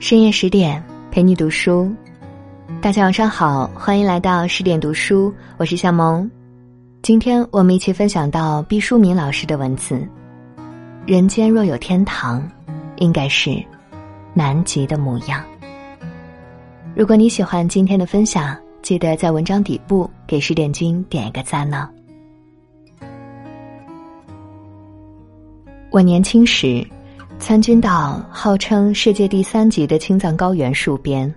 深夜十点陪你读书，大家晚上好，欢迎来到十点读书，我是夏萌。今天我们一起分享到毕淑敏老师的文字：人间若有天堂，应该是南极的模样。如果你喜欢今天的分享，记得在文章底部给十点君点一个赞呢。我年轻时。参军到号称世界第三级的青藏高原戍边，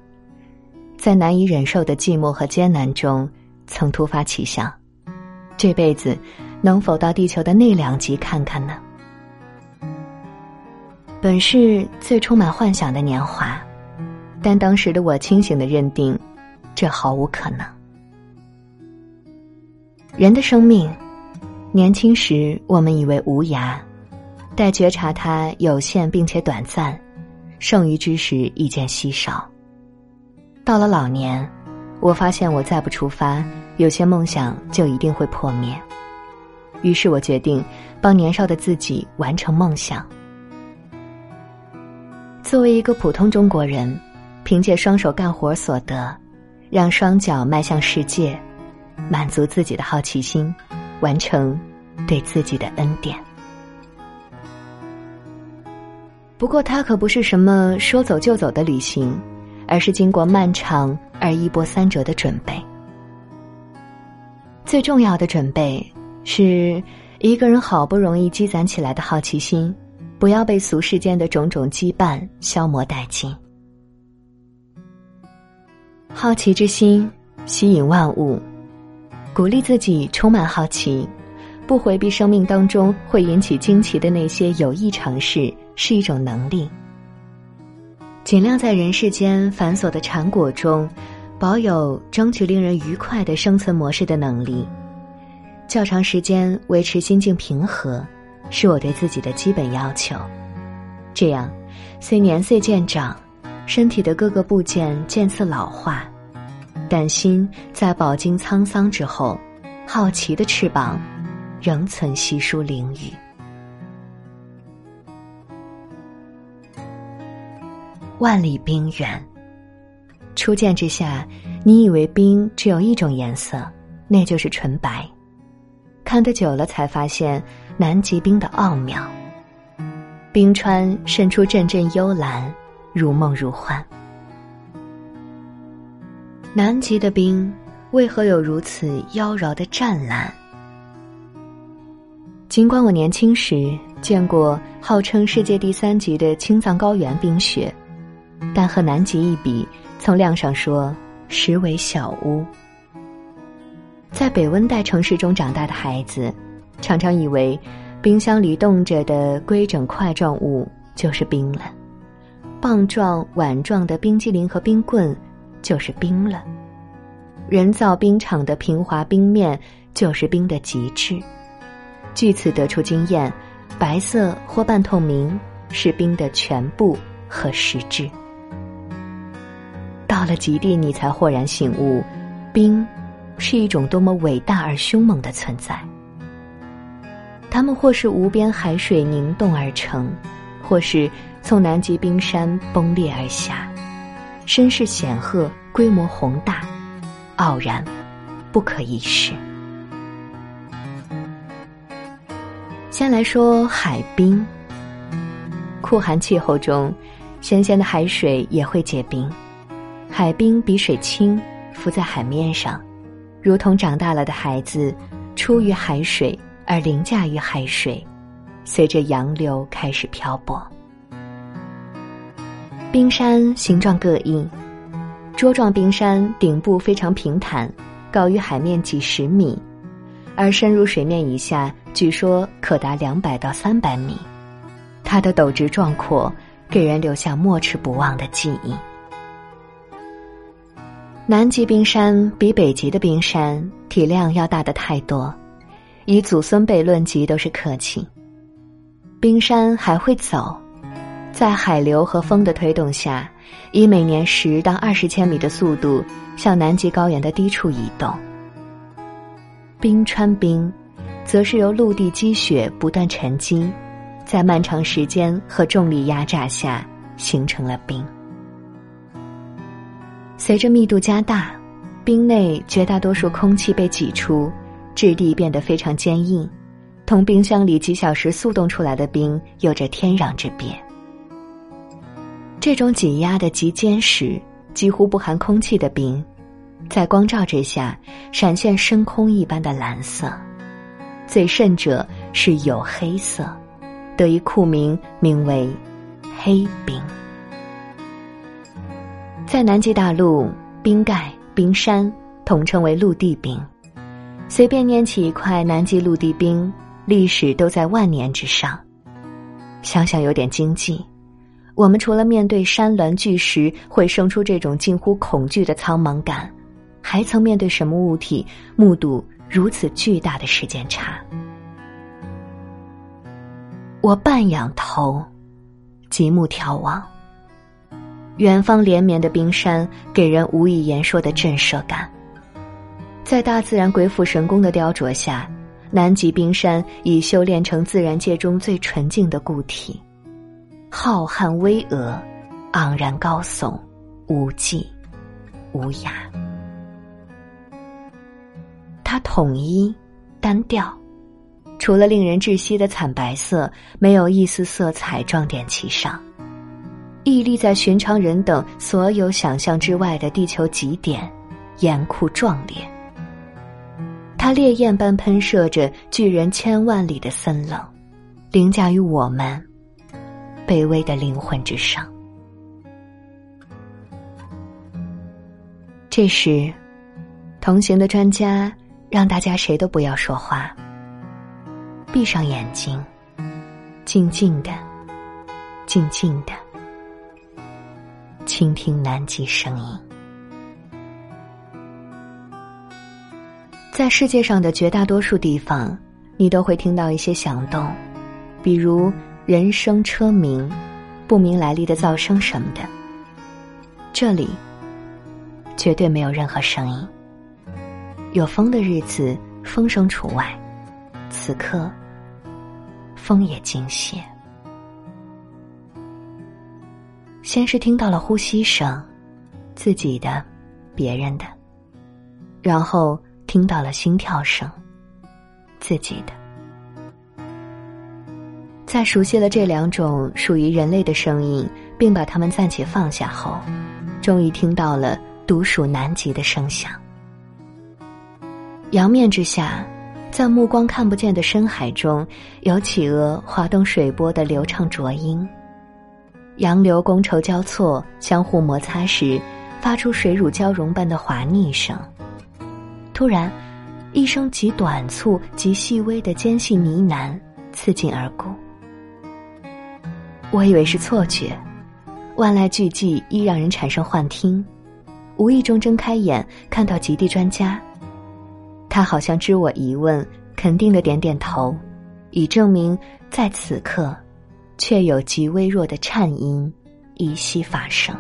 在难以忍受的寂寞和艰难中，曾突发奇想：这辈子能否到地球的那两极看看呢？本是最充满幻想的年华，但当时的我清醒的认定，这毫无可能。人的生命，年轻时我们以为无涯。待觉察它有限并且短暂，剩余之时已见稀少。到了老年，我发现我再不出发，有些梦想就一定会破灭。于是我决定帮年少的自己完成梦想。作为一个普通中国人，凭借双手干活所得，让双脚迈向世界，满足自己的好奇心，完成对自己的恩典。不过，它可不是什么说走就走的旅行，而是经过漫长而一波三折的准备。最重要的准备是一个人好不容易积攒起来的好奇心，不要被俗世间的种种羁绊消磨殆尽。好奇之心吸引万物，鼓励自己充满好奇，不回避生命当中会引起惊奇的那些有益尝试。是一种能力。尽量在人世间繁琐的缠裹中，保有争取令人愉快的生存模式的能力。较长时间维持心境平和，是我对自己的基本要求。这样，虽年岁渐长，身体的各个部件渐次老化，但心在饱经沧桑之后，好奇的翅膀仍存稀疏囹圄。万里冰原。初见之下，你以为冰只有一种颜色，那就是纯白。看得久了，才发现南极冰的奥妙。冰川渗出阵阵幽蓝，如梦如幻。南极的冰为何有如此妖娆的湛蓝？尽管我年轻时见过号称世界第三级的青藏高原冰雪。但和南极一比，从量上说，实为小巫。在北温带城市中长大的孩子，常常以为，冰箱里冻着的规整块状物就是冰了，棒状、碗状的冰激凌和冰棍就是冰了，人造冰场的平滑冰面就是冰的极致。据此得出经验，白色或半透明是冰的全部和实质。到了极地，你才豁然醒悟，冰是一种多么伟大而凶猛的存在。它们或是无边海水凝冻而成，或是从南极冰山崩裂而下，身势显赫，规模宏大，傲然，不可一世。先来说海冰，酷寒气候中，咸咸的海水也会结冰。海冰比水轻，浮在海面上，如同长大了的孩子，出于海水而凌驾于海水，随着洋流开始漂泊。冰山形状各异，桌状冰山顶部非常平坦，高于海面几十米，而深入水面以下，据说可达两百到三百米。它的陡直壮阔，给人留下没齿不忘的记忆。南极冰山比北极的冰山体量要大的太多，以祖孙辈论及都是客气。冰山还会走，在海流和风的推动下，以每年十到二十千米的速度向南极高原的低处移动。冰川冰，则是由陆地积雪不断沉积，在漫长时间和重力压榨下形成了冰。随着密度加大，冰内绝大多数空气被挤出，质地变得非常坚硬，同冰箱里几小时速冻出来的冰有着天壤之别。这种挤压的极坚实、几乎不含空气的冰，在光照之下闪现深空一般的蓝色，最甚者是有黑色，得以酷名，名为“黑冰”。在南极大陆，冰盖、冰山统称为陆地冰。随便拈起一块南极陆地冰，历史都在万年之上。想想有点惊悸。我们除了面对山峦巨石会生出这种近乎恐惧的苍茫感，还曾面对什么物体目睹如此巨大的时间差？我半仰头，极目眺望。远方连绵的冰山给人无以言说的震慑感。在大自然鬼斧神工的雕琢下，南极冰山已修炼成自然界中最纯净的固体。浩瀚巍峨，昂然高耸，无际无涯。它统一、单调，除了令人窒息的惨白色，没有一丝色彩装点其上。屹立在寻常人等所有想象之外的地球极点，严酷壮烈。它烈焰般喷射着巨人千万里的森冷，凌驾于我们。卑微的灵魂之上。这时，同行的专家让大家谁都不要说话，闭上眼睛，静静的、静静的倾听南极声音。在世界上的绝大多数地方，你都会听到一些响动，比如。人声车鸣，不明来历的噪声什么的。这里绝对没有任何声音。有风的日子，风声除外。此刻，风也惊歇。先是听到了呼吸声，自己的、别人的，然后听到了心跳声，自己的。在熟悉了这两种属于人类的声音，并把它们暂且放下后，终于听到了独属南极的声响。阳面之下，在目光看不见的深海中，有企鹅滑动水波的流畅浊音；洋流觥筹交错、相互摩擦时，发出水乳交融般的滑腻声。突然，一声极短促、极细微的尖细呢喃刺进耳骨。我以为是错觉，万籁俱寂易让人产生幻听。无意中睁开眼，看到极地专家，他好像知我疑问，肯定的点点头，以证明在此刻，却有极微弱的颤音依稀发生。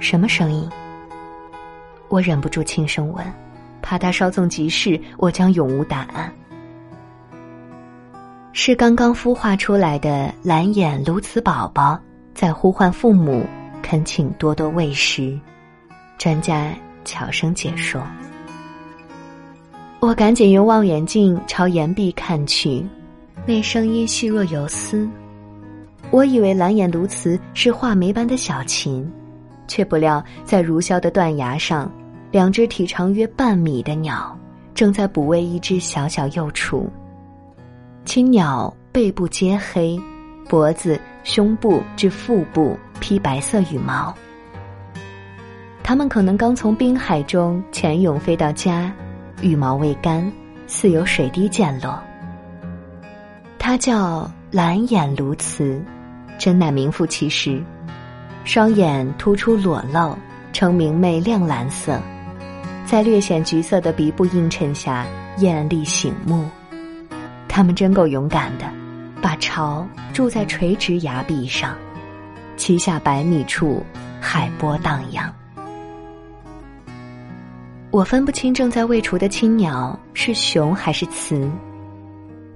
什么声音？我忍不住轻声问，怕他稍纵即逝，我将永无答案。是刚刚孵化出来的蓝眼鸬鹚宝宝在呼唤父母，恳请多多喂食。专家悄声解说。我赶紧用望远镜朝岩壁看去，那声音细若游丝。我以为蓝眼鸬鹚是画眉般的小禽，却不料在如削的断崖上，两只体长约半米的鸟正在哺喂一只小小幼雏。青鸟背部皆黑，脖子、胸部至腹部披白色羽毛。它们可能刚从冰海中潜泳飞到家，羽毛未干，似有水滴溅落。它叫蓝眼鸬鹚，真乃名副其实。双眼突出裸露，呈明媚亮蓝色，在略显橘色的鼻部映衬下，艳丽醒目。他们真够勇敢的，把巢筑在垂直崖壁上，栖下百米处，海波荡漾。我分不清正在喂雏的青鸟是雄还是雌，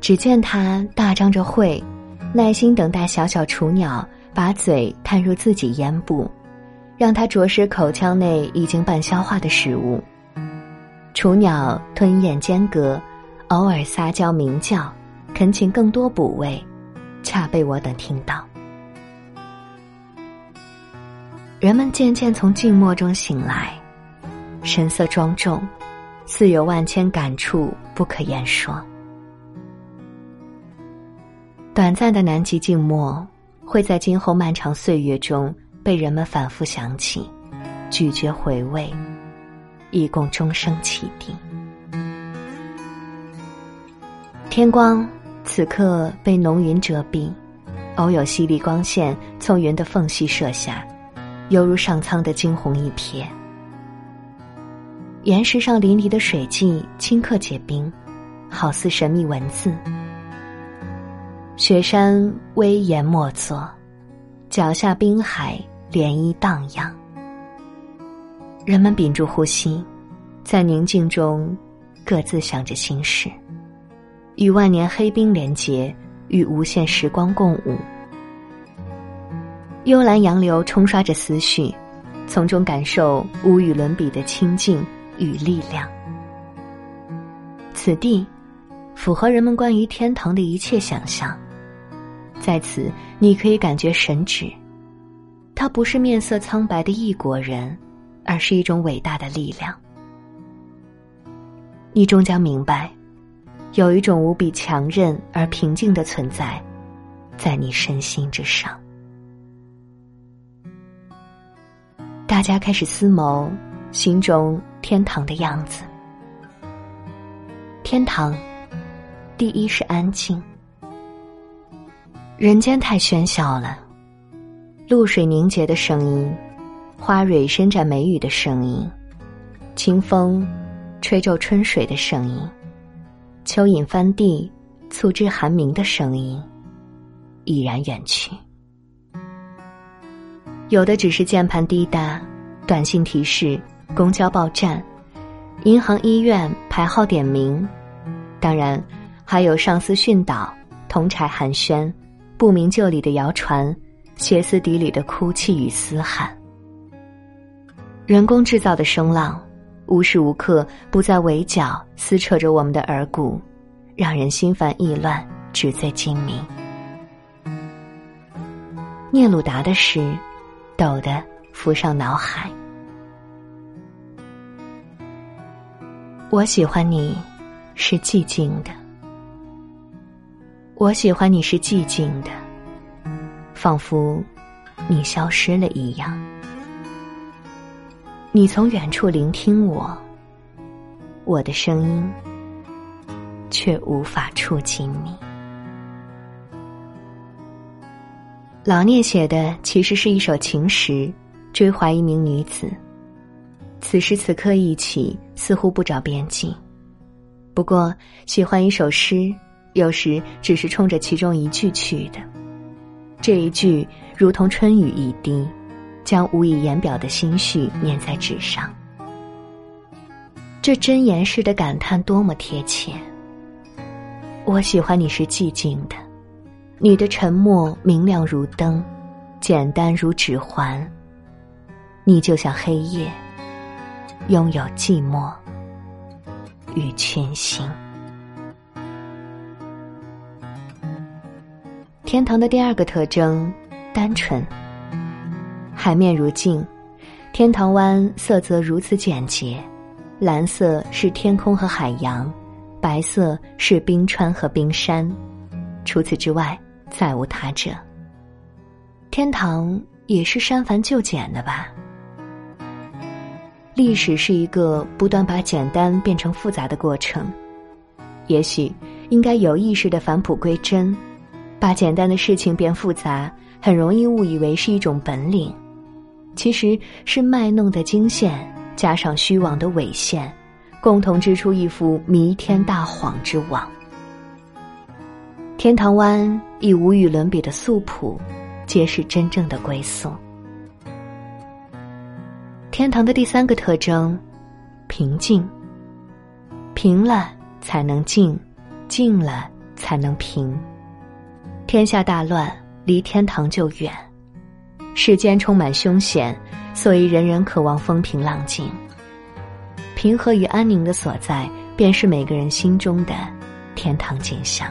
只见他大张着喙，耐心等待小小雏鸟把嘴探入自己咽部，让它啄食口腔内已经半消化的食物。雏鸟吞咽间隔，偶尔撒娇鸣叫，恳请更多补位，恰被我等听到。人们渐渐从静默中醒来，神色庄重，似有万千感触不可言说。短暂的南极静默，会在今后漫长岁月中被人们反复想起，咀嚼回味，以供终生启迪。天光此刻被浓云遮蔽，偶有犀利光线从云的缝隙射下。犹如上苍的惊鸿一瞥，岩石上淋漓的水迹顷刻结冰，好似神秘文字。雪山威严莫作，脚下冰海涟漪荡漾。人们屏住呼吸，在宁静中各自想着心事，与万年黑冰连结，与无限时光共舞。幽兰洋流冲刷着思绪，从中感受无与伦比的清静与力量。此地符合人们关于天堂的一切想象，在此你可以感觉神旨。他不是面色苍白的异国人，而是一种伟大的力量。你终将明白，有一种无比强韧而平静的存在，在你身心之上。大家开始思谋心中天堂的样子。天堂，第一是安静。人间太喧嚣了，露水凝结的声音，花蕊伸展眉宇的声音，清风吹皱春水的声音，蚯蚓翻地、促织寒鸣的声音，已然远去。有的只是键盘滴答、短信提示、公交报站、银行、医院排号点名，当然还有上司训导、同柴寒暄、不明就里的谣传、歇斯底里的哭泣与嘶喊。人工制造的声浪，无时无刻不在围剿、撕扯着我们的耳骨，让人心烦意乱、纸醉金迷。聂鲁达的诗。陡的浮上脑海。我喜欢你，是寂静的。我喜欢你是寂静的，仿佛你消失了一样。你从远处聆听我，我的声音却无法触及你。老聂写的其实是一首情诗，追怀一名女子。此时此刻一起，似乎不着边际。不过，喜欢一首诗，有时只是冲着其中一句去的。这一句如同春雨一滴，将无以言表的心绪念在纸上。这真言式的感叹多么贴切！我喜欢你是寂静的。你的沉默明亮如灯，简单如指环。你就像黑夜，拥有寂寞与群星。天堂的第二个特征，单纯。海面如镜，天堂湾色泽如此简洁，蓝色是天空和海洋，白色是冰川和冰山。除此之外。再无他者。天堂也是删繁就简的吧？历史是一个不断把简单变成复杂的过程，也许应该有意识的返璞归真，把简单的事情变复杂，很容易误以为是一种本领，其实是卖弄的惊现加上虚妄的伪现，共同织出一幅弥天大谎之网。天堂湾以无与伦比的素朴，皆是真正的归宿。天堂的第三个特征，平静。平了才能静，静了才能平。天下大乱，离天堂就远；世间充满凶险，所以人人渴望风平浪静。平和与安宁的所在，便是每个人心中的天堂景象。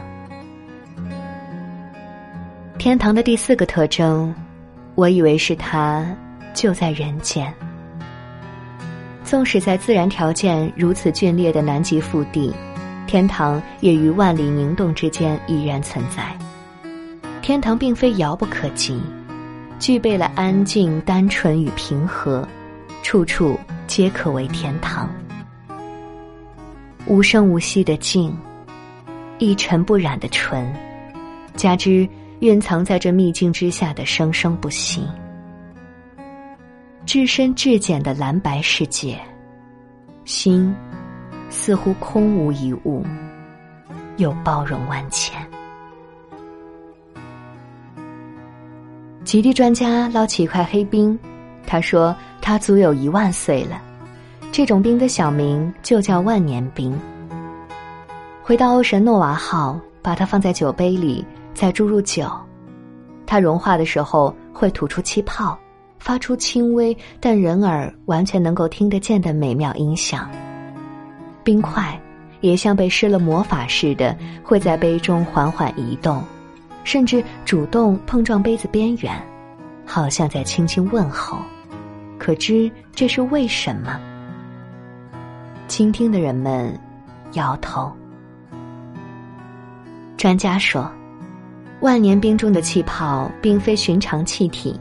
天堂的第四个特征，我以为是它就在人间。纵使在自然条件如此峻烈的南极腹地，天堂也于万里凝冻之间依然存在。天堂并非遥不可及，具备了安静、单纯与平和，处处皆可为天堂。无声无息的静，一尘不染的纯，加之蕴藏在这秘境之下的生生不息。至深至简的蓝白世界，心似乎空无一物，又包容万千。极地专家捞起一块黑冰，他说：“它足有一万岁了。这种冰的小名就叫万年冰。”回到欧神诺瓦号，把它放在酒杯里，再注入酒，它融化的时候会吐出气泡。发出轻微但人耳完全能够听得见的美妙音响。冰块也像被施了魔法似的，会在杯中缓缓移动，甚至主动碰撞杯子边缘，好像在轻轻问候。可知这是为什么？倾听的人们摇头。专家说，万年冰中的气泡并非寻常气体。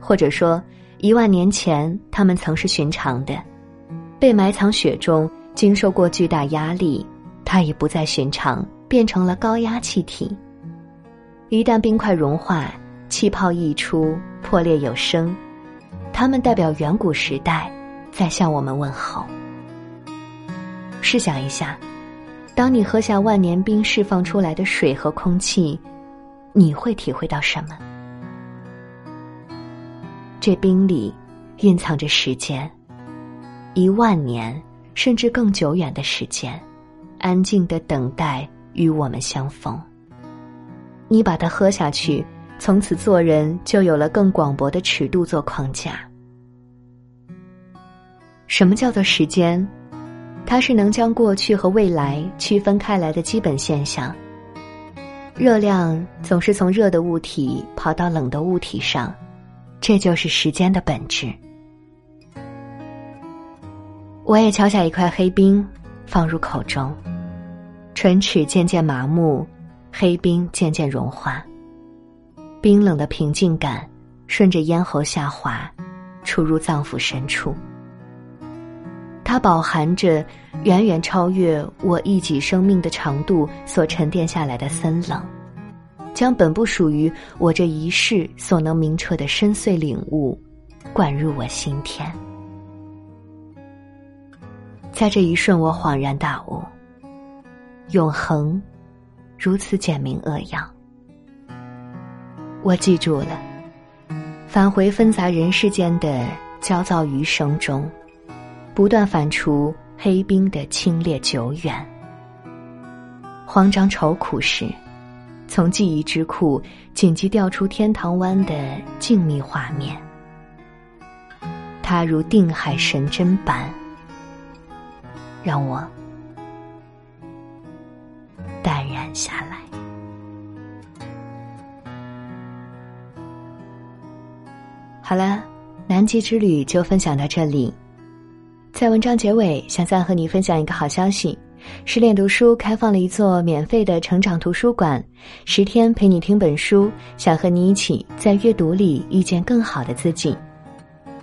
或者说，一万年前它们曾是寻常的，被埋藏雪中，经受过巨大压力，它已不再寻常，变成了高压气体。一旦冰块融化，气泡溢出，破裂有声，它们代表远古时代，在向我们问候。试想一下，当你喝下万年冰释放出来的水和空气，你会体会到什么？这冰里蕴藏着时间，一万年甚至更久远的时间，安静的等待与我们相逢。你把它喝下去，从此做人就有了更广博的尺度做框架。什么叫做时间？它是能将过去和未来区分开来的基本现象。热量总是从热的物体跑到冷的物体上。这就是时间的本质。我也敲下一块黑冰，放入口中，唇齿渐渐麻木，黑冰渐渐融化，冰冷的平静感顺着咽喉下滑，出入脏腑深处。它饱含着远远超越我一己生命的长度所沉淀下来的森冷。将本不属于我这一世所能明彻的深邃领悟，灌入我心田。在这一瞬，我恍然大悟：永恒如此简明扼要。我记住了，返回纷杂人世间的焦躁余生中，不断反刍黑冰的清冽久远。慌张愁苦时。从记忆之库紧急调出天堂湾的静谧画面，它如定海神针般，让我下来。好了，南极之旅就分享到这里。在文章结尾，想再和你分享一个好消息。失恋读书开放了一座免费的成长图书馆，十天陪你听本书，想和你一起在阅读里遇见更好的自己。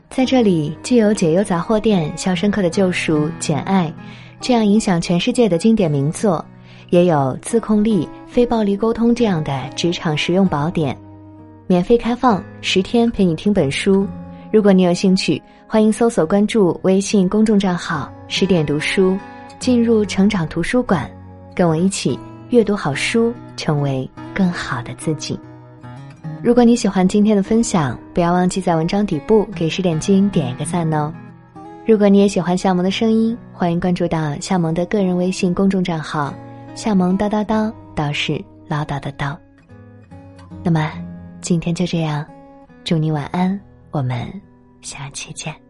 在这里，既有解忧杂货店、肖申克的救赎、简爱这样影响全世界的经典名作，也有自控力、非暴力沟通这样的职场实用宝典。免费开放，十天陪你听本书。如果你有兴趣，欢迎搜索关注微信公众账号“十点读书”。进入成长图书馆，跟我一起阅读好书，成为更好的自己。如果你喜欢今天的分享，不要忘记在文章底部给十点金点一个赞哦。如果你也喜欢夏萌的声音，欢迎关注到夏萌的个人微信公众账号“夏萌叨叨叨”，倒是唠叨的叨。那么，今天就这样，祝你晚安，我们下期见。